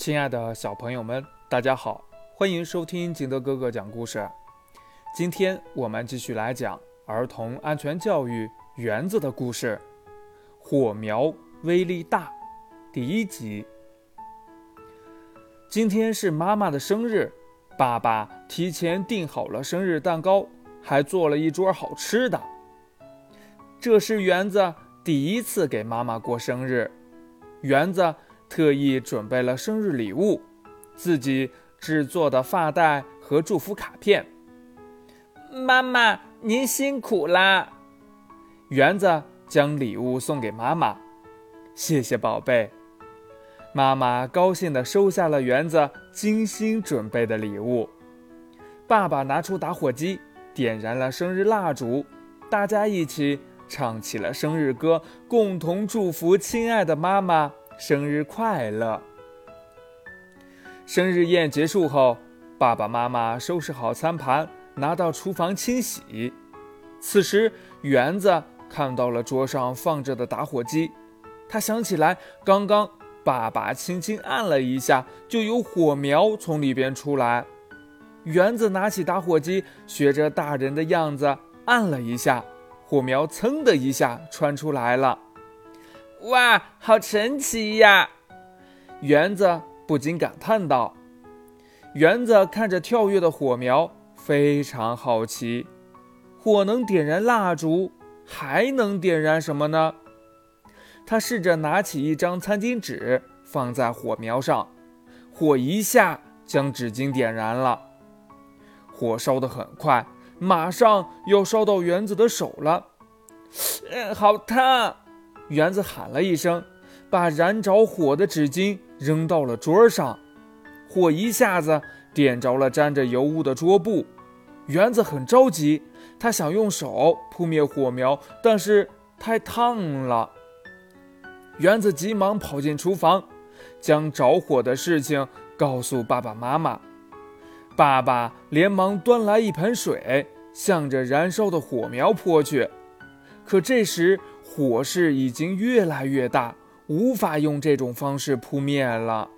亲爱的小朋友们，大家好，欢迎收听金德哥哥讲故事。今天我们继续来讲儿童安全教育园子的故事，《火苗威力大》第一集。今天是妈妈的生日，爸爸提前订好了生日蛋糕，还做了一桌好吃的。这是园子第一次给妈妈过生日，园子。特意准备了生日礼物，自己制作的发带和祝福卡片。妈妈，您辛苦啦！园子将礼物送给妈妈，谢谢宝贝。妈妈高兴地收下了园子精心准备的礼物。爸爸拿出打火机，点燃了生日蜡烛，大家一起唱起了生日歌，共同祝福亲爱的妈妈。生日快乐！生日宴结束后，爸爸妈妈收拾好餐盘，拿到厨房清洗。此时，园子看到了桌上放着的打火机，他想起来刚刚爸爸轻轻按了一下，就有火苗从里边出来。园子拿起打火机，学着大人的样子按了一下，火苗噌的一下窜出来了。哇，好神奇呀！园子不禁感叹道。园子看着跳跃的火苗，非常好奇。火能点燃蜡烛，还能点燃什么呢？他试着拿起一张餐巾纸，放在火苗上，火一下将纸巾点燃了。火烧得很快，马上要烧到园子的手了。嗯，好烫！园子喊了一声，把燃着火的纸巾扔到了桌上，火一下子点着了沾着油污的桌布。园子很着急，他想用手扑灭火苗，但是太烫了。园子急忙跑进厨房，将着火的事情告诉爸爸妈妈。爸爸连忙端来一盆水，向着燃烧的火苗泼去。可这时，火势已经越来越大，无法用这种方式扑灭了。